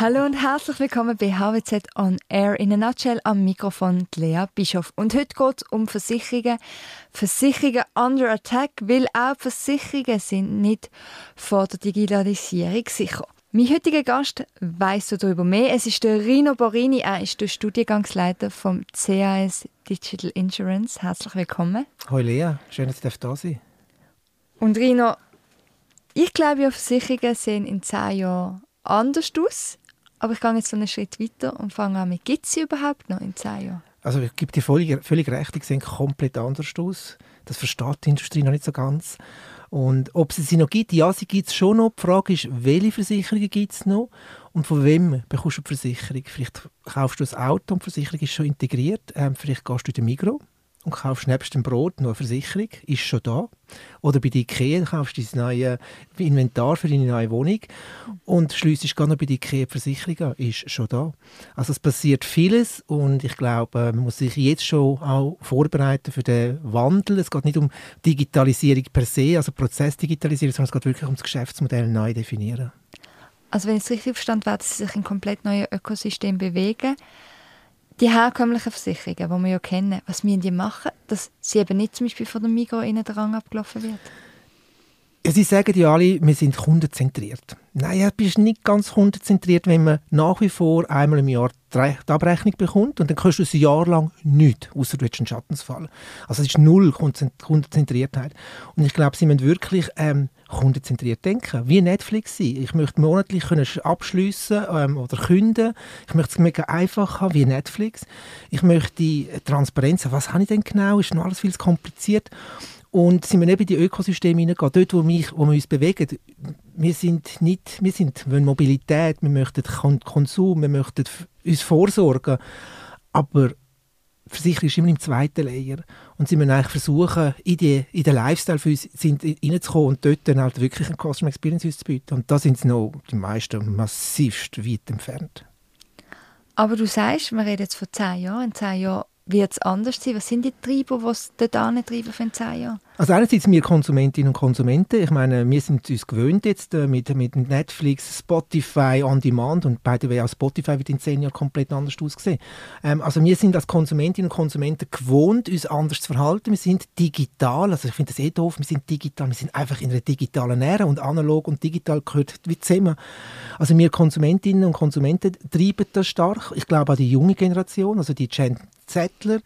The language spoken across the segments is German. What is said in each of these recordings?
Hallo und herzlich willkommen bei HWZ On Air in a Nutshell am Mikrofon Lea Bischof. Und heute geht es um Versicherungen. Versicherungen under attack, weil auch Versicherungen sind nicht vor der Digitalisierung sicher. Mein heutiger Gast weiss darüber mehr. Es ist der Rino Borini. Er ist der Studiengangsleiter vom CAS Digital Insurance. Herzlich willkommen. Hallo Lea, schön, dass du da sein Und Rino, ich glaube, ja, Versicherungen sehen in zehn Jahren anders aus. Aber ich gehe jetzt so einen Schritt weiter und fange an mit, gibt es sie überhaupt noch in zehn Jahren? Also ich gebe dir völlig, völlig recht, die sehen komplett anders aus. Das versteht die Industrie noch nicht so ganz. Und ob es sie noch gibt, ja, sie gibt es schon noch. Die Frage ist, welche Versicherungen gibt es noch und von wem bekommst du die Versicherung? Vielleicht kaufst du ein Auto und die Versicherung ist schon integriert. Ähm, vielleicht gehst du in den Migros und kaufst nebst dem Brot noch eine Versicherung, ist schon da. Oder bei der IKEA kaufst du dein neues Inventar für deine neue Wohnung und schliessest gar noch bei der IKEA die Versicherung an, ist schon da. Also es passiert vieles und ich glaube, man muss sich jetzt schon auch vorbereiten für den Wandel. Es geht nicht um Digitalisierung per se, also Prozessdigitalisierung, sondern es geht wirklich um das Geschäftsmodell neu definieren. Also wenn ich es richtig verstanden werden Sie sich in komplett neuen Ökosystem bewegen die herkömmlichen Versicherungen, die wir ja kennen, was müssen die machen, dass sie eben nicht zum Beispiel von der Migros in den Rang abgelaufen wird? Ja, sie sagen ja alle, wir sind kundenzentriert. Nein, du bist nicht ganz kundenzentriert, wenn man nach wie vor einmal im Jahr die Abrechnung bekommt und dann kannst du ein Jahr lang nichts, außer du hast einen Schattensfall. Also es ist null Kundenzentriertheit. Und ich glaube, sie müssen wirklich ähm, kundenzentriert denken, wie Netflix sein. Ich möchte monatlich können abschliessen ähm, oder künden. Ich möchte es mega einfach haben, wie Netflix. Ich möchte Transparenz haben. Was habe ich denn genau? Ist noch alles viel zu kompliziert. Und sind wir nicht in die Ökosysteme hineingehen, dort, wo, mich, wo wir uns bewegen, wir sind nicht, wir sind, wir Mobilität, wir möchten Konsum, wir möchten uns vorsorgen, aber Versicherung ist immer im zweiten Layer und sie müssen eigentlich versuchen, in, die, in den Lifestyle für uns reinzukommen und dort dann halt wirklich eine Customer Experience zu bieten. Und da sind sie noch die meisten massivst weit entfernt. Aber du sagst, wir reden jetzt von zehn Jahren. In zehn Jahren wird es anders sein? Was sind die Treiber, es dort treiben für zehn Jahre? Also einerseits wir Konsumentinnen und Konsumenten, ich meine, wir sind uns gewöhnt jetzt äh, mit, mit Netflix, Spotify, On Demand und by the way auch Spotify wird in zehn Jahren komplett anders aussehen. Ähm, also wir sind als Konsumentinnen und Konsumenten gewohnt, uns anders zu verhalten. Wir sind digital, also ich finde das eh doof, wir sind digital, wir sind einfach in einer digitalen Ära und analog und digital gehört wie zusammen. Also wir Konsumentinnen und Konsumenten treiben das stark. Ich glaube auch die junge Generation, also die Gen Zettler,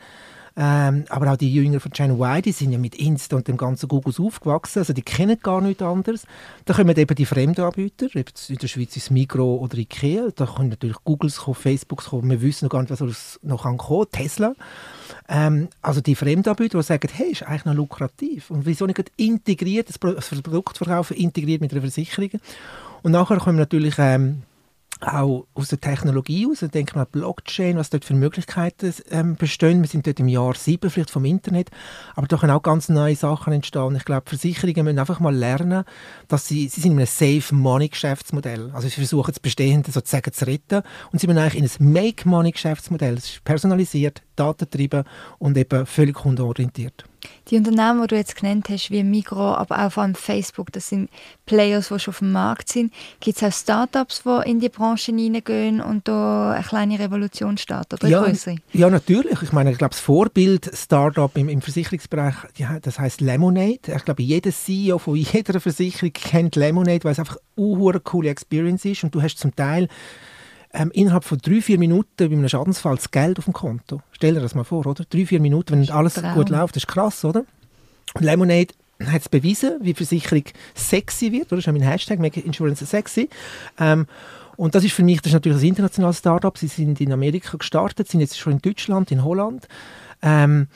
ähm, aber auch die Jünger von Gen Y, die sind ja mit Insta und dem ganzen Google aufgewachsen, also die kennen gar nichts anderes. Da kommen eben die Fremdanbieter, in der Schweiz ist es Migro oder Ikea, da können natürlich Googles kommen, Facebooks kommen, wir wissen noch gar nicht, was noch kommen Tesla. Ähm, also die Fremdanbieter, die sagen, hey, ist eigentlich noch lukrativ und wieso nicht integriert, das Produkt verkaufen, integriert mit einer Versicherung. Und nachher kommen natürlich ähm, auch aus der Technologie aus, denke mal Blockchain, was dort für Möglichkeiten ähm, bestehen. Wir sind dort im Jahr sieben vielleicht vom Internet, aber da können auch ganz neue Sachen entstehen. Ich glaube, Versicherungen müssen einfach mal lernen, dass sie, sie sind in einem Safe Money Geschäftsmodell. Also sie versuchen das Bestehende sozusagen zu retten und sie sind eigentlich in ein Make Money Geschäftsmodell. Es ist personalisiert, datentrieben und eben völlig kundenorientiert. Die Unternehmen, die du jetzt genannt hast, wie Migros, aber auch vor allem Facebook, das sind Players, die schon auf dem Markt sind. Gibt es auch Startups, die in die Branche hineingehen und da eine kleine Revolution starten oder ja? Ja, natürlich. Ich meine, ich glaube, das Vorbild Startup im, im Versicherungsbereich, das heißt Lemonade. Ich glaube, jeder CEO von jeder Versicherung kennt Lemonade, weil es einfach eine coole Experience ist und du hast zum Teil ähm, innerhalb von drei, vier Minuten bei einem Schadensfall das Geld auf dem Konto. Stell dir das mal vor, oder? Drei, vier Minuten, wenn alles Traum. gut läuft, das ist krass, oder? Und Lemonade hat es bewiesen, wie Versicherung sexy wird, oder? Das ist mein Hashtag, Make Insurance sexy. Ähm, und das ist für mich, das ist natürlich ein internationales Startup. Sie sind in Amerika gestartet, sind jetzt schon in Deutschland, in Holland. Ähm,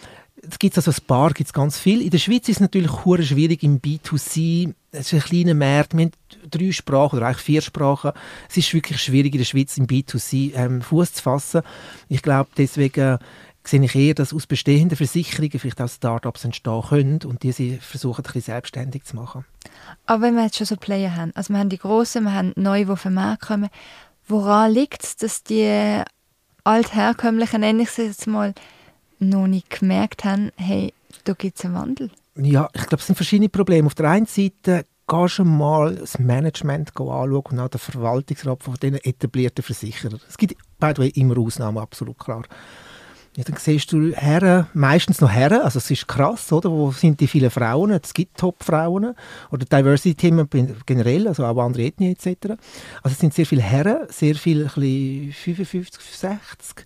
es gibt also ein paar, gibt es ganz viel. In der Schweiz ist es natürlich schwierig im B2C. Es ist ein kleiner Markt. Wir haben drei Sprachen oder eigentlich vier Sprachen. Es ist wirklich schwierig in der Schweiz im B2C ähm, Fuß zu fassen. Ich glaube, deswegen sehe ich eher, dass aus bestehenden Versicherungen vielleicht auch Startups entstehen können und die sie versuchen, ein bisschen selbstständig zu machen. Aber wenn wir jetzt schon so Player haben, also wir haben die Großen, wir haben neue, die auf den Markt kommen, woran liegt es, dass die altherkömmlichen, nenne ich es jetzt mal, noch nicht gemerkt haben, hey, da gibt es einen Wandel? Ja, ich glaube, es sind verschiedene Probleme. Auf der einen Seite gehst du mal das Management anschauen und auch den Verwaltungsrat von diesen etablierten Versicherern. Es gibt by the way immer Ausnahmen, absolut klar. Ja, dann siehst du Herren, meistens noch Herren, also es ist krass, oder? Wo sind die vielen Frauen? Es gibt Top-Frauen oder Diversity-Themen generell, also auch andere Ethnien etc. Also es sind sehr viele Herren, sehr viele 55, 60.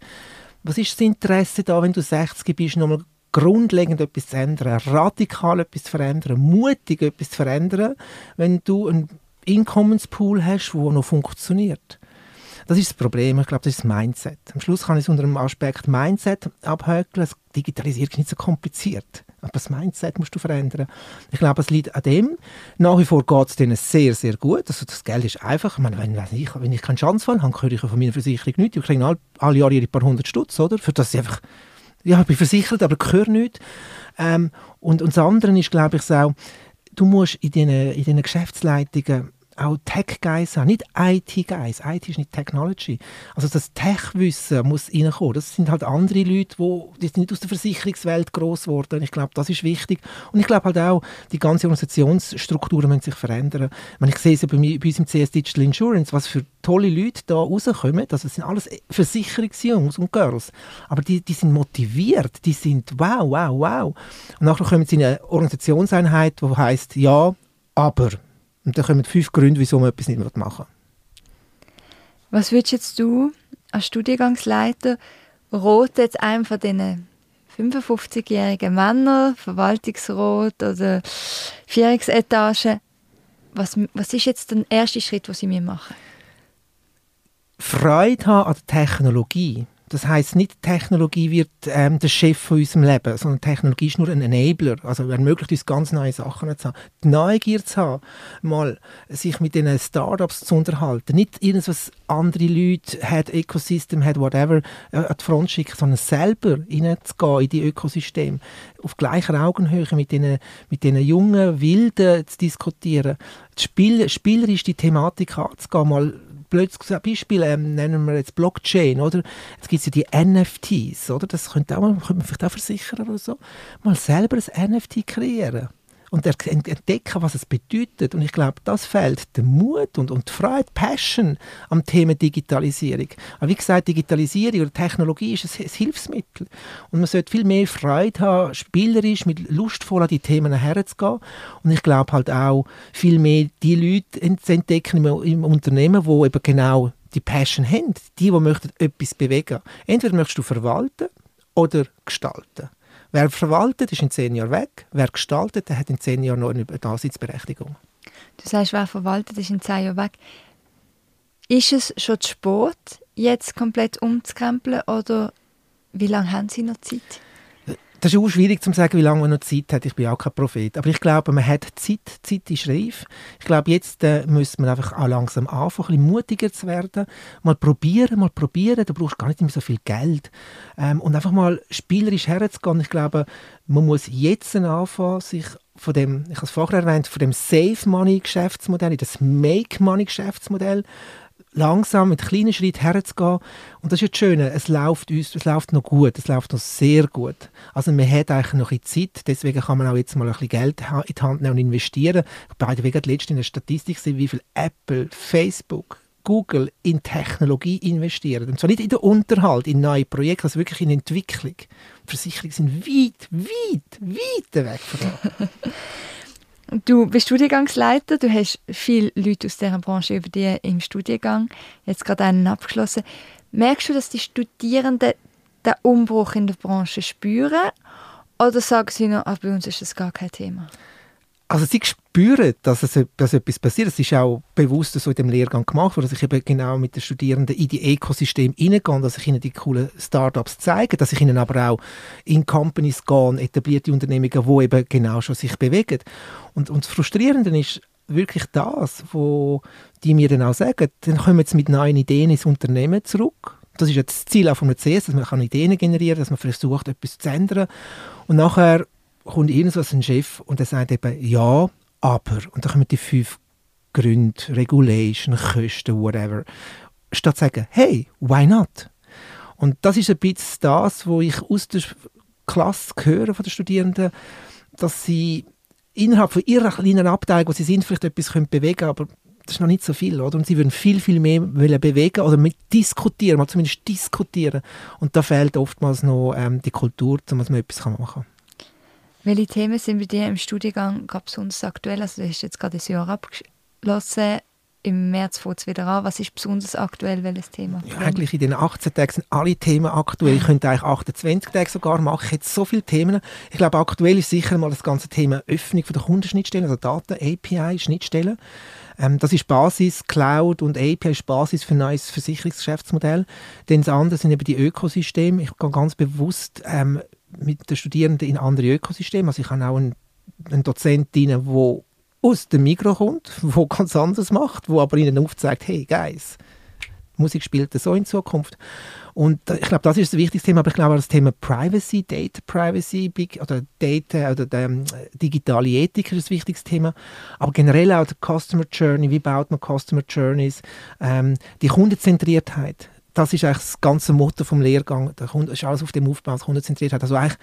Was ist das Interesse da, wenn du 60 bist, nochmal grundlegend etwas zu ändern, radikal etwas zu verändern, mutig etwas zu verändern, wenn du einen Einkommenspool hast, der noch funktioniert? Das ist das Problem. Ich glaube, das ist das Mindset. Am Schluss kann ich es unter dem Aspekt Mindset abhökeln. Digitalisierung ist nicht so kompliziert. Aber das Mindset musst du verändern. Ich glaube, es liegt an dem. Nach wie vor geht es denen sehr, sehr gut. Also das Geld ist einfach. Ich meine, wenn, ich, wenn ich keinen Schanzfall habe, kriege ich von meiner Versicherung nichts. Ich kriege alle, alle Jahre ihre paar hundert Stutz, oder? Für das ich einfach, ja, ich bin versichert, aber ich höre nichts. Ähm, und, und das andere ist, glaube ich, auch, du musst in diesen, in Geschäftsleitungen auch Tech-Guys haben, nicht IT-Guys. IT ist nicht Technology. Also das Tech-Wissen muss reinkommen. Das sind halt andere Leute, die, die sind nicht aus der Versicherungswelt groß geworden. Ich glaube, das ist wichtig. Und ich glaube halt auch, die ganze Organisationsstrukturen müssen sich verändern. Ich, ich sehe es ja bei, bei uns im CS Digital Insurance, was für tolle Leute da rauskommen. Also das sind alles Versicherungsjungs und Girls. Aber die, die sind motiviert. Die sind wow, wow, wow. Und nachher kommen sie in eine Organisationseinheit, die heißt ja, aber und dann kommen fünf Gründe, wieso man etwas nicht machen Was würdest jetzt du als Studiengangsleiter Rot jetzt einem von diesen 55-jährigen Männern, Verwaltungsrat oder Führungsetage, was, was ist jetzt der erste Schritt, den sie mir machen? Freude haben an der Technologie. Das heißt nicht, Technologie wird ähm, der Chef von unserem Leben, sondern Technologie ist nur ein Enabler. Also ermöglicht uns ganz neue Sachen zu haben. Die Neugier zu haben, mal sich mit den Startups zu unterhalten. Nicht irgendwas andere Leute, hat Ecosystem, hat whatever, äh, an die Front schicken, sondern selber hineinzugehen in die Ökosysteme. Auf gleicher Augenhöhe mit den, mit jungen Wilden zu diskutieren. Spiel, spielerisch die Thematik anzugehen, mal blödes Beispiel ähm, nennen wir jetzt Blockchain, oder? Jetzt gibt es ja die NFTs, oder? Das könnte, auch, könnte man vielleicht auch versichern oder so. Mal selber ein NFT kreieren und entdecken, was es bedeutet. Und ich glaube, das fehlt der Mut und, und die Freude, Passion am Thema Digitalisierung. Aber wie gesagt, Digitalisierung oder Technologie ist ein, Hilfsmittel. Und man sollte viel mehr Freude haben, spielerisch, mit lustvoll an die Themen herzugehen. Und ich glaube halt auch, viel mehr die Leute zu entdecken im, im Unternehmen, die eben genau die Passion haben. Die, die möchten etwas bewegen. Entweder möchtest du verwalten oder gestalten. Wer verwaltet, ist in zehn Jahren weg. Wer gestaltet, der hat in zehn Jahren noch eine Daseinsberechtigung. Du sagst, wer verwaltet, ist in zehn Jahren weg. Ist es schon zu spät, jetzt komplett umzukrempeln oder wie lange haben Sie noch Zeit? Das ist auch schwierig zu sagen, wie lange man noch Zeit hat. Ich bin auch kein Prophet. Aber ich glaube, man hat Zeit. Zeit ist reif. Ich glaube, jetzt äh, müssen wir einfach auch langsam anfangen, ein bisschen mutiger zu werden. Mal probieren, mal probieren. Da brauchst du gar nicht mehr so viel Geld. Ähm, und einfach mal spielerisch herzugehen. Ich glaube, man muss jetzt anfangen, sich von dem, ich habe es vorher erwähnt, von dem Save Money Geschäftsmodell in das Make Money Geschäftsmodell langsam mit kleinen Schritten herzugehen. Und das ist das Schöne, es läuft uns, es läuft noch gut, es läuft noch sehr gut. Also man hat eigentlich noch ein Zeit, deswegen kann man auch jetzt mal ein bisschen Geld in die Hand nehmen und investieren. Bei der Wege letztens in der Statistik sehen, wie viel Apple, Facebook, Google in Technologie investieren. Und zwar nicht in den Unterhalt, in neue Projekte, also wirklich in Entwicklung. Versicherungen sind weit, weit, weit weg von da. Du bist Studiengangsleiter, du hast viele Leute aus dieser Branche über dich im Studiengang, jetzt gerade einen abgeschlossen. Merkst du, dass die Studierenden den Umbruch in der Branche spüren oder sagen sie noch, ah, bei uns ist das gar kein Thema? Also sie spüren, dass, es, dass etwas passiert. Es ist auch bewusst so in dem Lehrgang gemacht worden, dass ich eben genau mit den Studierenden in die Ökosystem hineingehe, dass ich ihnen die coolen Startups zeige, dass ich ihnen aber auch in Companies gehe, etablierte Unternehmungen, die eben genau schon sich bewegen. Und, und das Frustrierende ist wirklich das, wo die mir dann auch sagen, dann kommen wir jetzt mit neuen Ideen ins Unternehmen zurück. Das ist ja das Ziel auch von CS, dass man Ideen generieren kann, dass man versucht, etwas zu ändern. Und nachher kommt irgendwas ein Chef und der sagt eben ja, aber. Und dann kommen die fünf Gründe, Regulation, Kosten, whatever. Statt zu sagen, hey, why not? Und das ist ein bisschen das, was ich aus der Klasse höre von den Studierenden, dass sie innerhalb von ihrer kleinen Abteilung, wo sie sind, vielleicht etwas können bewegen können, aber das ist noch nicht so viel, oder? Und sie würden viel, viel mehr wollen bewegen oder mit diskutieren, mal zumindest diskutieren. Und da fehlt oftmals noch ähm, die Kultur, dass man etwas machen kann. Welche Themen sind bei dir im Studiengang besonders aktuell? Also du hast jetzt gerade das Jahr abgeschlossen im März fängt es wieder an. Was ist besonders aktuell, welches Thema? Ja, eigentlich in den 18 Tagen sind alle Themen aktuell. Ich könnte eigentlich 28 Tage sogar machen. Ich hätte so viele Themen. Ich glaube, aktuell ist sicher mal das ganze Thema Öffnung von der Kundenschnittstellen, also Daten, API, Schnittstellen. Ähm, das ist Basis, Cloud und API ist Basis für ein neues Versicherungsgeschäftsmodell. Dann das andere sind eben die Ökosysteme. Ich gehe ganz bewusst ähm, mit den Studierenden in andere Ökosysteme. Also ich habe auch einen, einen Dozentin, der aus dem Mikro kommt, wo ganz anderes macht, wo aber ihnen aufzeigt, hey Guys, Musik spielt so in Zukunft. Und ich glaube, das ist das wichtigste Thema, aber ich glaube, das Thema Privacy, Data Privacy Big, oder Data oder der, ähm, digitale Ethik ist das wichtigste Thema. Aber generell auch die Customer Journey, wie baut man Customer Journeys, ähm, die Kundenzentriertheit. Das ist eigentlich das ganze Motto vom Lehrgang. Kunde ist alles auf dem Aufbau, Kundenzentriertheit. Also eigentlich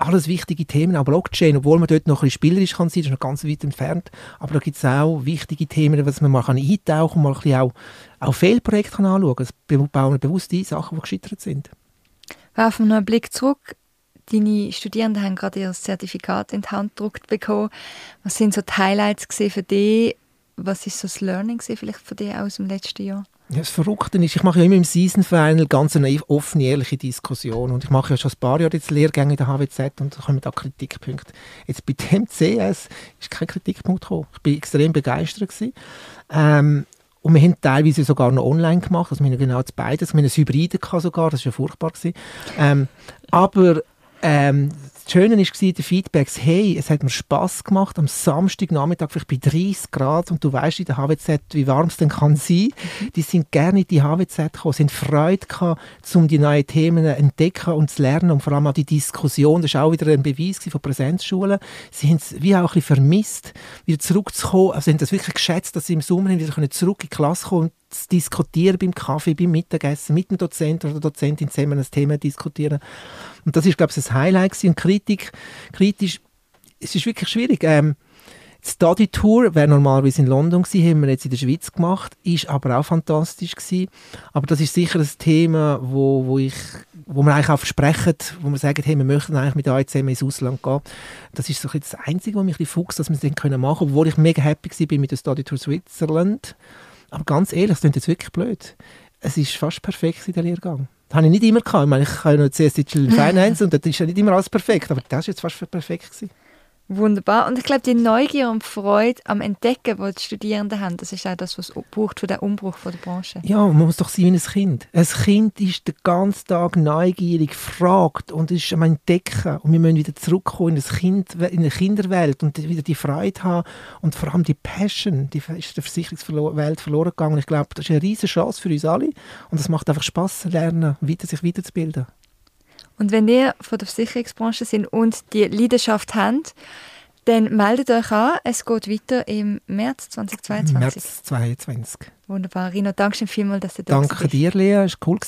alles wichtige Themen, auch Blockchain, obwohl man dort noch ein bisschen spielerisch kann sein, ist noch ganz weit entfernt, aber da gibt es auch wichtige Themen, was man mal kann eintauchen und mal ein bisschen auch, auch Fehlprojekte kann anschauen kann. Das bauen bewusst ein, Sachen, die gescheitert sind. Werfen wir noch einen Blick zurück. Deine Studierenden haben gerade ihr Zertifikat in die Hand gedruckt bekommen. Was sind so die Highlights für dich? Was ist so das Learning vielleicht für dich aus dem letzten Jahr? Das Verrückte ist, ich mache ja immer im Season Final ganz eine offene, ehrliche Diskussion. Und ich mache ja schon ein paar Jahre jetzt Lehrgänge in der HWZ und da kommen da Kritikpunkte. Jetzt bei dem CS ist kein Kritikpunkt gekommen. Ich war extrem begeistert. Ähm, und wir haben teilweise sogar noch online gemacht. Also wir haben genau das beides. Wir haben ein Hybride sogar, das war ja furchtbar. Ähm, aber ähm, das Schöne war, die Feedbacks, hey, es hat mir Spass gemacht, am Samstagnachmittag vielleicht bei 30 Grad und du weißt in der HWZ, wie warm es denn kann sein. Mhm. Die sind gerne in die HWZ gekommen, sind Freude gehabt, um die neuen Themen zu entdecken und zu lernen und vor allem auch die Diskussion, das war auch wieder ein Beweis von Präsenzschulen. Sie haben es wie auch ein bisschen vermisst, wieder zurückzukommen, also sie haben das wirklich geschätzt, dass sie im Sommer wieder zurück in die Klasse kommen zu diskutieren beim Kaffee, beim Mittagessen, mit dem Dozent oder der Dozentin zusammen ein Thema diskutieren. Und das ist, glaube ich, das Highlight gewesen. Und Kritik, kritisch, es ist wirklich schwierig. Ähm, die Study Tour wäre normalerweise in London gewesen, haben wir jetzt in der Schweiz gemacht, ist aber auch fantastisch gewesen. Aber das ist sicher ein Thema, wo, wo ich wo wir eigentlich auch versprechen, wo wir sagen, hey, wir möchten eigentlich mit euch zusammen ins Ausland gehen. Das ist so das Einzige, was mich ein bisschen dass wir es dann machen können, obwohl ich mega happy war mit der Study Tour Switzerland. Aber ganz ehrlich, das klingt jetzt wirklich blöd. Es ist fast perfekt in der Lehrgang. Das habe ich nicht immer gehabt. Ich meine, ich ja noch CS Digital Finance und das ist ja nicht immer alles perfekt, aber das war jetzt fast perfekt. Gewesen. Wunderbar. Und ich glaube, die Neugier und Freude am Entdecken, die die Studierenden haben, das ist auch das, was braucht für den Umbruch der Branche. Ja, man muss doch sein wie ein Kind. Ein Kind ist den ganzen Tag neugierig, fragt und ist am Entdecken. Und wir müssen wieder zurückkommen in, kind, in eine Kinderwelt und wieder die Freude haben und vor allem die Passion, die ist der Versicherungswelt verloren gegangen. Ich glaube, das ist eine riesige Chance für uns alle und es macht einfach Spaß, lernen, sich weiterzubilden. Und wenn ihr von der Versicherungsbranche sind und die Leidenschaft habt, dann meldet euch an. Es geht weiter im März 2022. März 2022. Wunderbar. Rino, danke schön vielmals, dass du da bist. Danke dir, Lea. Es war cool.